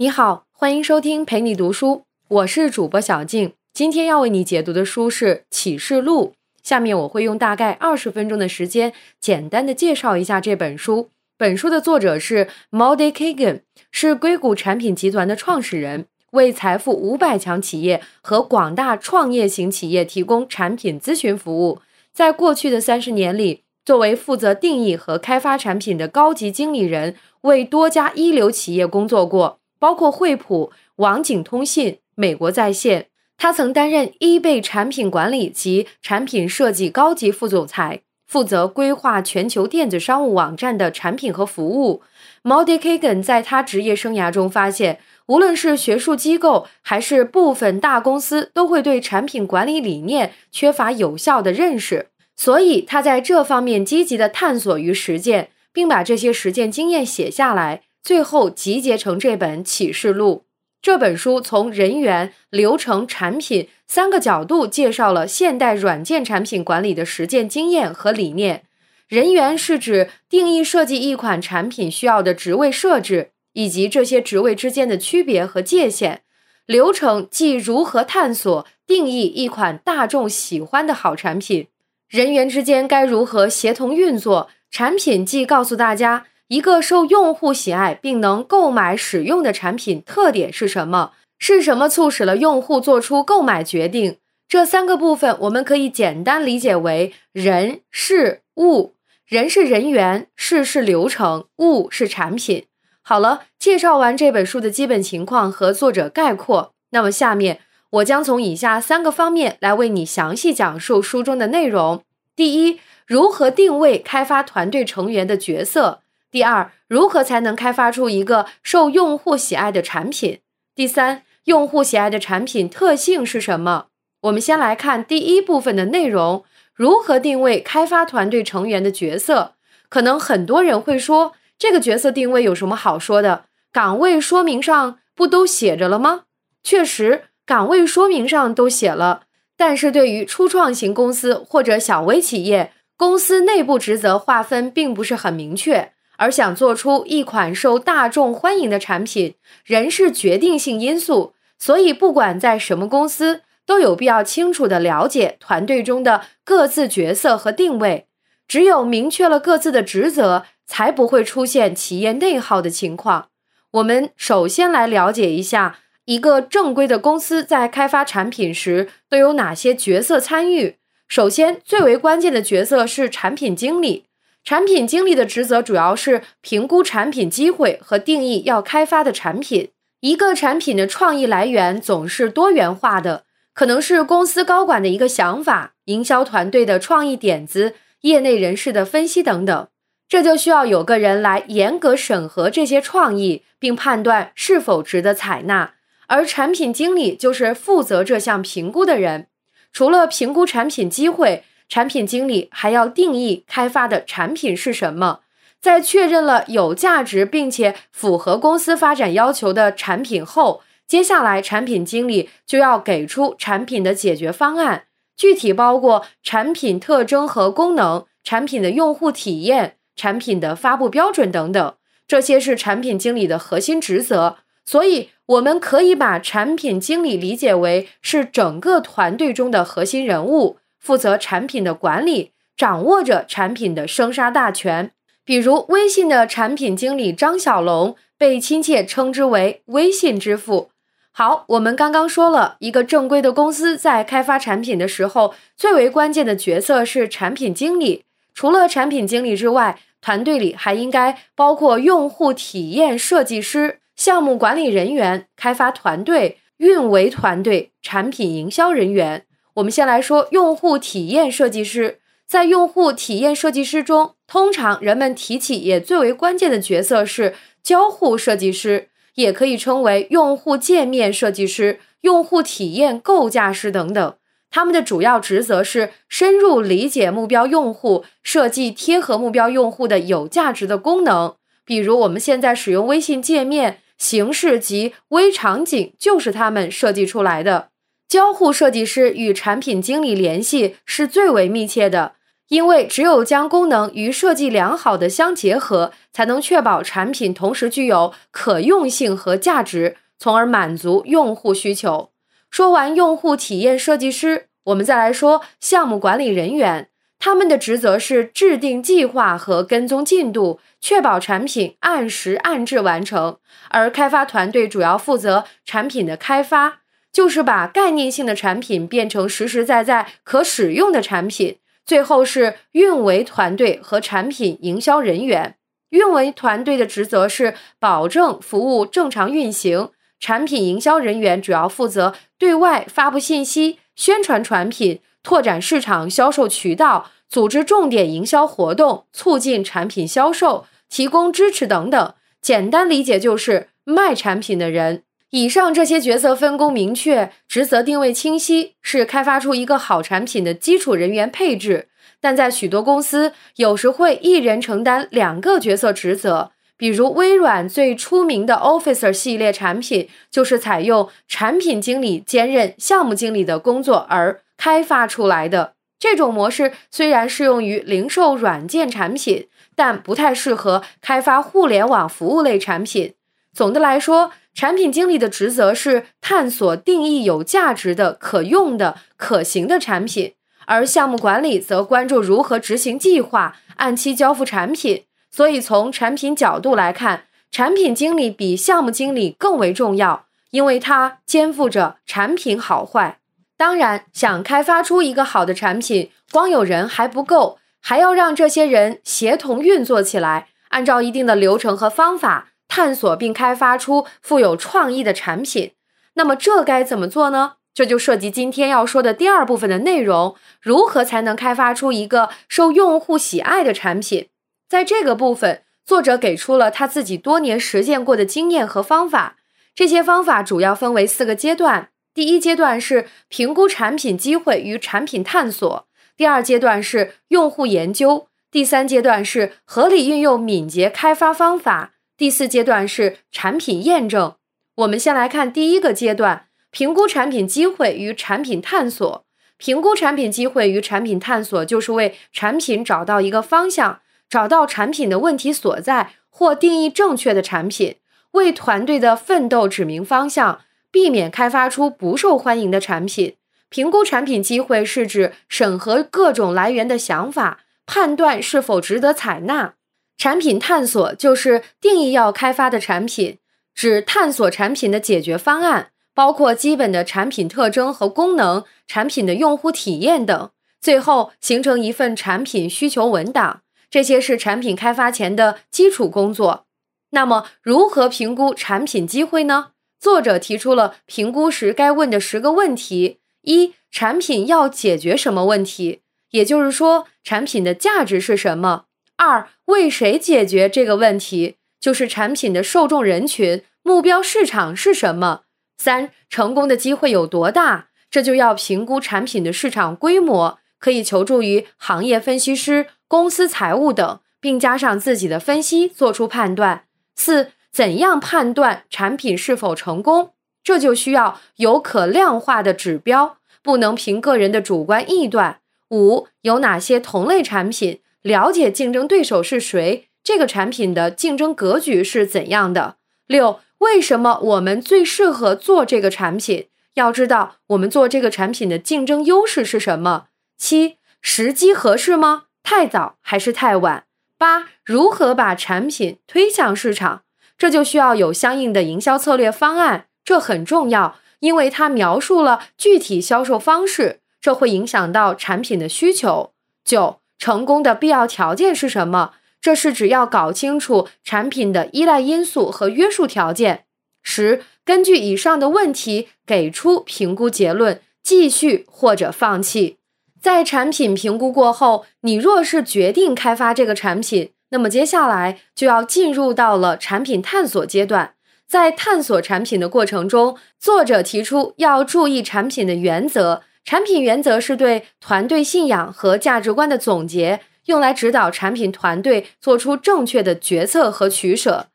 你好，欢迎收听陪你读书，我是主播小静。今天要为你解读的书是《启示录》，下面我会用大概二十分钟的时间，简单的介绍一下这本书。本书的作者是 Maude Kagan，是硅谷产品集团的创始人，为财富五百强企业和广大创业型企业提供产品咨询服务。在过去的三十年里，作为负责定义和开发产品的高级经理人，为多家一流企业工作过。包括惠普、网景通信、美国在线。他曾担任 eBay 产品管理及产品设计高级副总裁，负责规划全球电子商务网站的产品和服务。Maude Kagan 在他职业生涯中发现，无论是学术机构还是部分大公司，都会对产品管理理念缺乏有效的认识，所以他在这方面积极的探索与实践，并把这些实践经验写下来。最后集结成这本启示录。这本书从人员、流程、产品三个角度介绍了现代软件产品管理的实践经验和理念。人员是指定义设计一款产品需要的职位设置，以及这些职位之间的区别和界限。流程即如何探索定义一款大众喜欢的好产品。人员之间该如何协同运作？产品即告诉大家。一个受用户喜爱并能购买使用的产品特点是什么？是什么促使了用户做出购买决定？这三个部分我们可以简单理解为人、事、物。人是人员，事是流程，物是产品。好了，介绍完这本书的基本情况和作者概括，那么下面我将从以下三个方面来为你详细讲述书中的内容：第一，如何定位开发团队成员的角色。第二，如何才能开发出一个受用户喜爱的产品？第三，用户喜爱的产品特性是什么？我们先来看第一部分的内容：如何定位开发团队成员的角色？可能很多人会说，这个角色定位有什么好说的？岗位说明上不都写着了吗？确实，岗位说明上都写了，但是对于初创型公司或者小微企业，公司内部职责划分并不是很明确。而想做出一款受大众欢迎的产品，人是决定性因素。所以，不管在什么公司，都有必要清楚地了解团队中的各自角色和定位。只有明确了各自的职责，才不会出现企业内耗的情况。我们首先来了解一下，一个正规的公司在开发产品时都有哪些角色参与。首先，最为关键的角色是产品经理。产品经理的职责主要是评估产品机会和定义要开发的产品。一个产品的创意来源总是多元化的，可能是公司高管的一个想法、营销团队的创意点子、业内人士的分析等等。这就需要有个人来严格审核这些创意，并判断是否值得采纳。而产品经理就是负责这项评估的人。除了评估产品机会。产品经理还要定义开发的产品是什么，在确认了有价值并且符合公司发展要求的产品后，接下来产品经理就要给出产品的解决方案，具体包括产品特征和功能、产品的用户体验、产品的发布标准等等，这些是产品经理的核心职责。所以，我们可以把产品经理理解为是整个团队中的核心人物。负责产品的管理，掌握着产品的生杀大权。比如，微信的产品经理张小龙被亲切称之为“微信之父”。好，我们刚刚说了一个正规的公司在开发产品的时候，最为关键的角色是产品经理。除了产品经理之外，团队里还应该包括用户体验设计师、项目管理人员、开发团队、运维团队、产品营销人员。我们先来说用户体验设计师。在用户体验设计师中，通常人们提起也最为关键的角色是交互设计师，也可以称为用户界面设计师、用户体验构架师等等。他们的主要职责是深入理解目标用户，设计贴合目标用户的有价值的功能。比如，我们现在使用微信界面形式及微场景，就是他们设计出来的。交互设计师与产品经理联系是最为密切的，因为只有将功能与设计良好的相结合，才能确保产品同时具有可用性和价值，从而满足用户需求。说完用户体验设计师，我们再来说项目管理人员。他们的职责是制定计划和跟踪进度，确保产品按时按质完成。而开发团队主要负责产品的开发，就是把概念性的产品变成实实在在可使用的产品。最后是运维团队和产品营销人员。运维团队的职责是保证服务正常运行，产品营销人员主要负责对外发布信息、宣传产品。拓展市场销售渠道，组织重点营销活动，促进产品销售，提供支持等等。简单理解就是卖产品的人。以上这些角色分工明确，职责定位清晰，是开发出一个好产品的基础人员配置。但在许多公司，有时会一人承担两个角色职责。比如微软最出名的 Officer 系列产品，就是采用产品经理兼任项目经理的工作而。开发出来的这种模式虽然适用于零售软件产品，但不太适合开发互联网服务类产品。总的来说，产品经理的职责是探索定义有价值的、可用的、可行的产品，而项目管理则关注如何执行计划、按期交付产品。所以，从产品角度来看，产品经理比项目经理更为重要，因为他肩负着产品好坏。当然，想开发出一个好的产品，光有人还不够，还要让这些人协同运作起来，按照一定的流程和方法探索并开发出富有创意的产品。那么这该怎么做呢？这就涉及今天要说的第二部分的内容：如何才能开发出一个受用户喜爱的产品？在这个部分，作者给出了他自己多年实践过的经验和方法。这些方法主要分为四个阶段。第一阶段是评估产品机会与产品探索，第二阶段是用户研究，第三阶段是合理运用敏捷开发方法，第四阶段是产品验证。我们先来看第一个阶段：评估产品机会与产品探索。评估产品机会与产品探索，就是为产品找到一个方向，找到产品的问题所在，或定义正确的产品，为团队的奋斗指明方向。避免开发出不受欢迎的产品。评估产品机会是指审核各种来源的想法，判断是否值得采纳。产品探索就是定义要开发的产品，指探索产品的解决方案，包括基本的产品特征和功能、产品的用户体验等。最后形成一份产品需求文档。这些是产品开发前的基础工作。那么，如何评估产品机会呢？作者提出了评估时该问的十个问题：一、产品要解决什么问题？也就是说，产品的价值是什么？二、为谁解决这个问题？就是产品的受众人群、目标市场是什么？三、成功的机会有多大？这就要评估产品的市场规模，可以求助于行业分析师、公司财务等，并加上自己的分析做出判断。四。怎样判断产品是否成功？这就需要有可量化的指标，不能凭个人的主观臆断。五，有哪些同类产品？了解竞争对手是谁，这个产品的竞争格局是怎样的？六，为什么我们最适合做这个产品？要知道我们做这个产品的竞争优势是什么？七，时机合适吗？太早还是太晚？八，如何把产品推向市场？这就需要有相应的营销策略方案，这很重要，因为它描述了具体销售方式，这会影响到产品的需求。九，成功的必要条件是什么？这是只要搞清楚产品的依赖因素和约束条件。十，根据以上的问题给出评估结论，继续或者放弃。在产品评估过后，你若是决定开发这个产品。那么接下来就要进入到了产品探索阶段，在探索产品的过程中，作者提出要注意产品的原则。产品原则是对团队信仰和价值观的总结，用来指导产品团队做出正确的决策和取舍。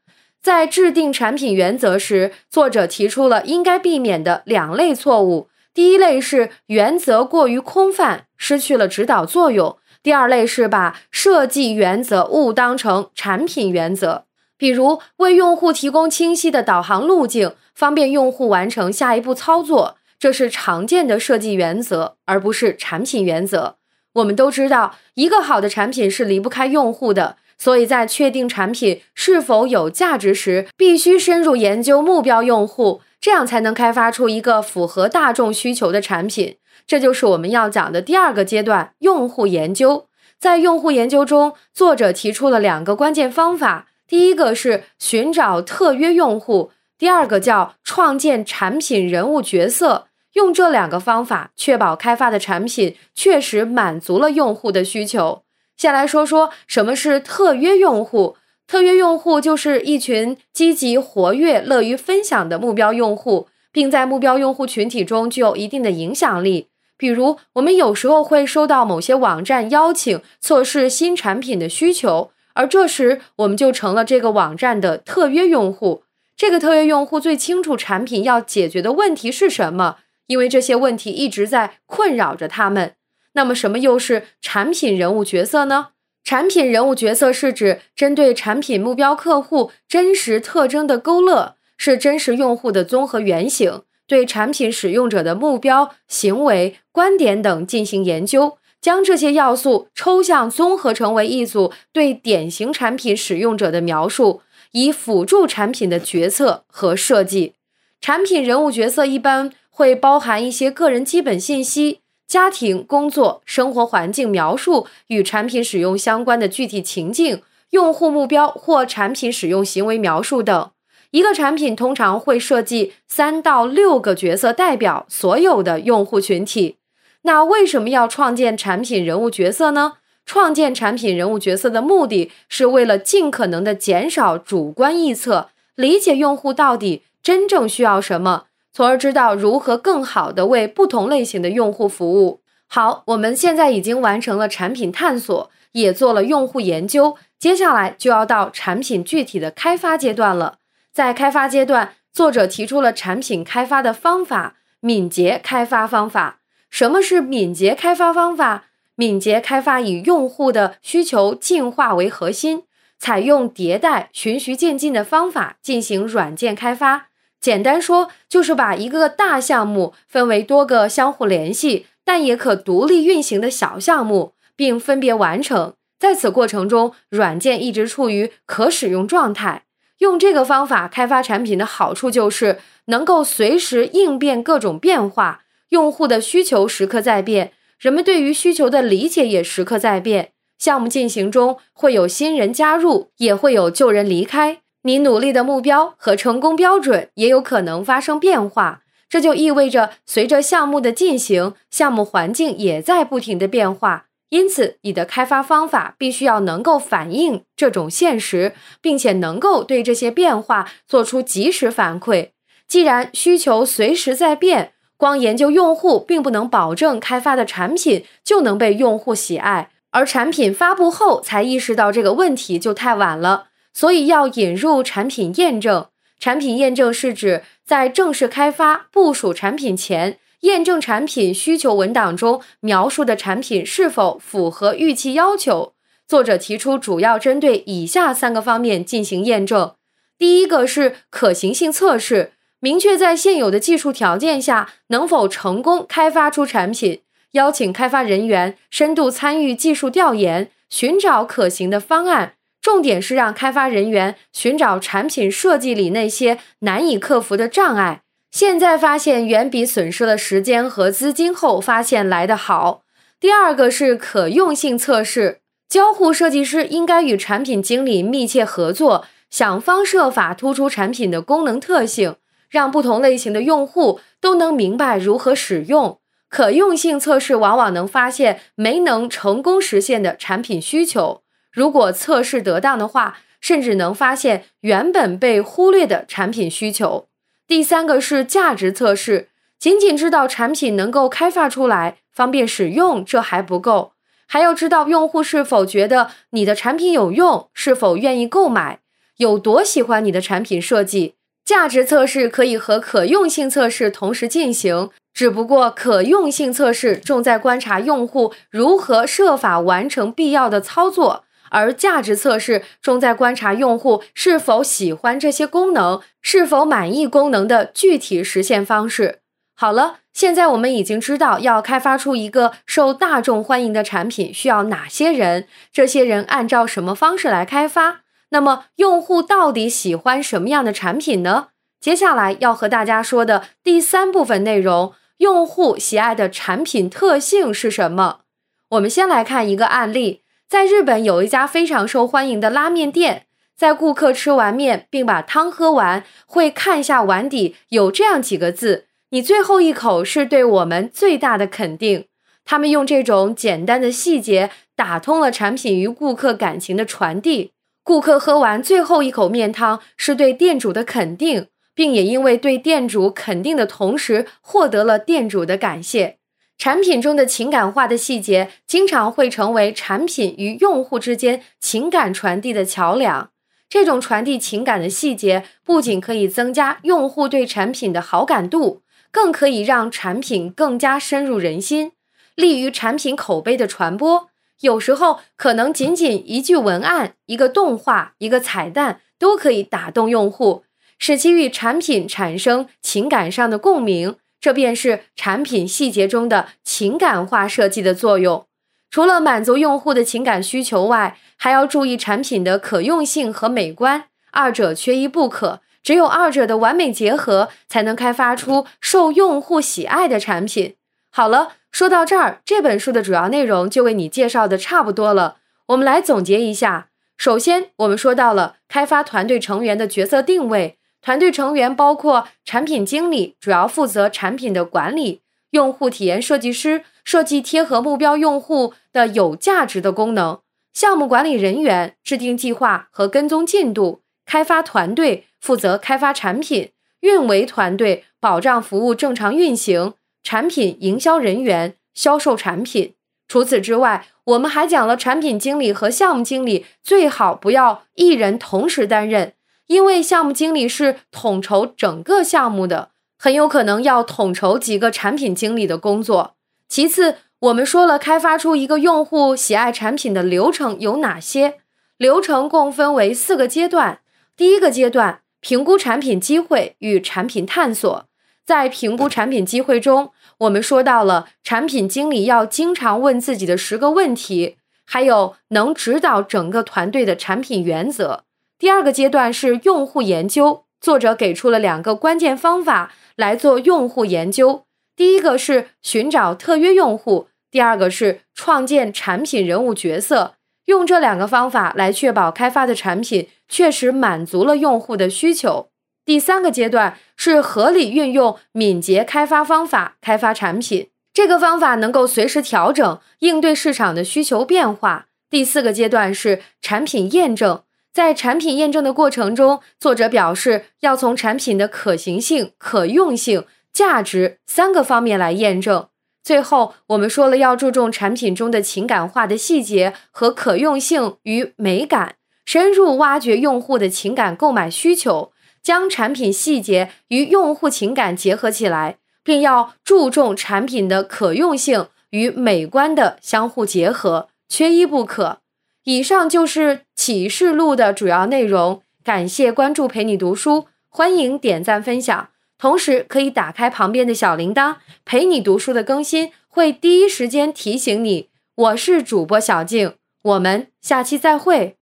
在制定产品原则时，作者提出了应该避免的两类错误。第一类是原则过于空泛，失去了指导作用。第二类是把设计原则误当成产品原则，比如为用户提供清晰的导航路径，方便用户完成下一步操作，这是常见的设计原则，而不是产品原则。我们都知道，一个好的产品是离不开用户的。所以在确定产品是否有价值时，必须深入研究目标用户，这样才能开发出一个符合大众需求的产品。这就是我们要讲的第二个阶段——用户研究。在用户研究中，作者提出了两个关键方法：第一个是寻找特约用户，第二个叫创建产品人物角色。用这两个方法，确保开发的产品确实满足了用户的需求。先来说说什么是特约用户。特约用户就是一群积极活跃、乐于分享的目标用户，并在目标用户群体中具有一定的影响力。比如，我们有时候会收到某些网站邀请测试新产品的需求，而这时我们就成了这个网站的特约用户。这个特约用户最清楚产品要解决的问题是什么，因为这些问题一直在困扰着他们。那么，什么又是产品人物角色呢？产品人物角色是指针对产品目标客户真实特征的勾勒，是真实用户的综合原型，对产品使用者的目标、行为、观点等进行研究，将这些要素抽象综合成为一组对典型产品使用者的描述，以辅助产品的决策和设计。产品人物角色一般会包含一些个人基本信息。家庭、工作、生活环境描述与产品使用相关的具体情境、用户目标或产品使用行为描述等。一个产品通常会设计三到六个角色，代表所有的用户群体。那为什么要创建产品人物角色呢？创建产品人物角色的目的是为了尽可能的减少主观臆测，理解用户到底真正需要什么。从而知道如何更好的为不同类型的用户服务。好，我们现在已经完成了产品探索，也做了用户研究，接下来就要到产品具体的开发阶段了。在开发阶段，作者提出了产品开发的方法——敏捷开发方法。什么是敏捷开发方法？敏捷开发以用户的需求进化为核心，采用迭代、循序渐进的方法进行软件开发。简单说，就是把一个大项目分为多个相互联系，但也可独立运行的小项目，并分别完成。在此过程中，软件一直处于可使用状态。用这个方法开发产品的好处就是能够随时应变各种变化，用户的需求时刻在变，人们对于需求的理解也时刻在变。项目进行中会有新人加入，也会有旧人离开。你努力的目标和成功标准也有可能发生变化，这就意味着随着项目的进行，项目环境也在不停的变化。因此，你的开发方法必须要能够反映这种现实，并且能够对这些变化做出及时反馈。既然需求随时在变，光研究用户并不能保证开发的产品就能被用户喜爱，而产品发布后才意识到这个问题就太晚了。所以要引入产品验证。产品验证是指在正式开发部署产品前，验证产品需求文档中描述的产品是否符合预期要求。作者提出，主要针对以下三个方面进行验证：第一个是可行性测试，明确在现有的技术条件下能否成功开发出产品，邀请开发人员深度参与技术调研，寻找可行的方案。重点是让开发人员寻找产品设计里那些难以克服的障碍。现在发现远比损失了时间和资金后发现来得好。第二个是可用性测试，交互设计师应该与产品经理密切合作，想方设法突出产品的功能特性，让不同类型的用户都能明白如何使用。可用性测试往往能发现没能成功实现的产品需求。如果测试得当的话，甚至能发现原本被忽略的产品需求。第三个是价值测试，仅仅知道产品能够开发出来方便使用，这还不够，还要知道用户是否觉得你的产品有用，是否愿意购买，有多喜欢你的产品设计。价值测试可以和可用性测试同时进行，只不过可用性测试重在观察用户如何设法完成必要的操作，而价值测试重在观察用户是否喜欢这些功能，是否满意功能的具体实现方式。好了，现在我们已经知道要开发出一个受大众欢迎的产品需要哪些人，这些人按照什么方式来开发。那么，用户到底喜欢什么样的产品呢？接下来要和大家说的第三部分内容，用户喜爱的产品特性是什么？我们先来看一个案例，在日本有一家非常受欢迎的拉面店，在顾客吃完面并把汤喝完，会看一下碗底有这样几个字。你最后一口是对我们最大的肯定。他们用这种简单的细节打通了产品与顾客感情的传递。顾客喝完最后一口面汤是对店主的肯定，并也因为对店主肯定的同时获得了店主的感谢。产品中的情感化的细节经常会成为产品与用户之间情感传递的桥梁。这种传递情感的细节不仅可以增加用户对产品的好感度。更可以让产品更加深入人心，利于产品口碑的传播。有时候可能仅仅一句文案、一个动画、一个彩蛋，都可以打动用户，使其与产品产生情感上的共鸣。这便是产品细节中的情感化设计的作用。除了满足用户的情感需求外，还要注意产品的可用性和美观，二者缺一不可。只有二者的完美结合，才能开发出受用户喜爱的产品。好了，说到这儿，这本书的主要内容就为你介绍的差不多了。我们来总结一下：首先，我们说到了开发团队成员的角色定位，团队成员包括产品经理，主要负责产品的管理；用户体验设计师，设计贴合目标用户的有价值的功能；项目管理人员，制定计划和跟踪进度；开发团队。负责开发产品，运维团队保障服务正常运行，产品营销人员销售产品。除此之外，我们还讲了产品经理和项目经理最好不要一人同时担任，因为项目经理是统筹整个项目的，很有可能要统筹几个产品经理的工作。其次，我们说了开发出一个用户喜爱产品的流程有哪些？流程共分为四个阶段，第一个阶段。评估产品机会与产品探索，在评估产品机会中，我们说到了产品经理要经常问自己的十个问题，还有能指导整个团队的产品原则。第二个阶段是用户研究，作者给出了两个关键方法来做用户研究，第一个是寻找特约用户，第二个是创建产品人物角色。用这两个方法来确保开发的产品确实满足了用户的需求。第三个阶段是合理运用敏捷开发方法开发产品，这个方法能够随时调整应对市场的需求变化。第四个阶段是产品验证，在产品验证的过程中，作者表示要从产品的可行性、可用性、价值三个方面来验证。最后，我们说了要注重产品中的情感化的细节和可用性与美感，深入挖掘用户的情感购买需求，将产品细节与用户情感结合起来，并要注重产品的可用性与美观的相互结合，缺一不可。以上就是启示录的主要内容。感谢关注，陪你读书，欢迎点赞分享。同时可以打开旁边的小铃铛，陪你读书的更新会第一时间提醒你。我是主播小静，我们下期再会。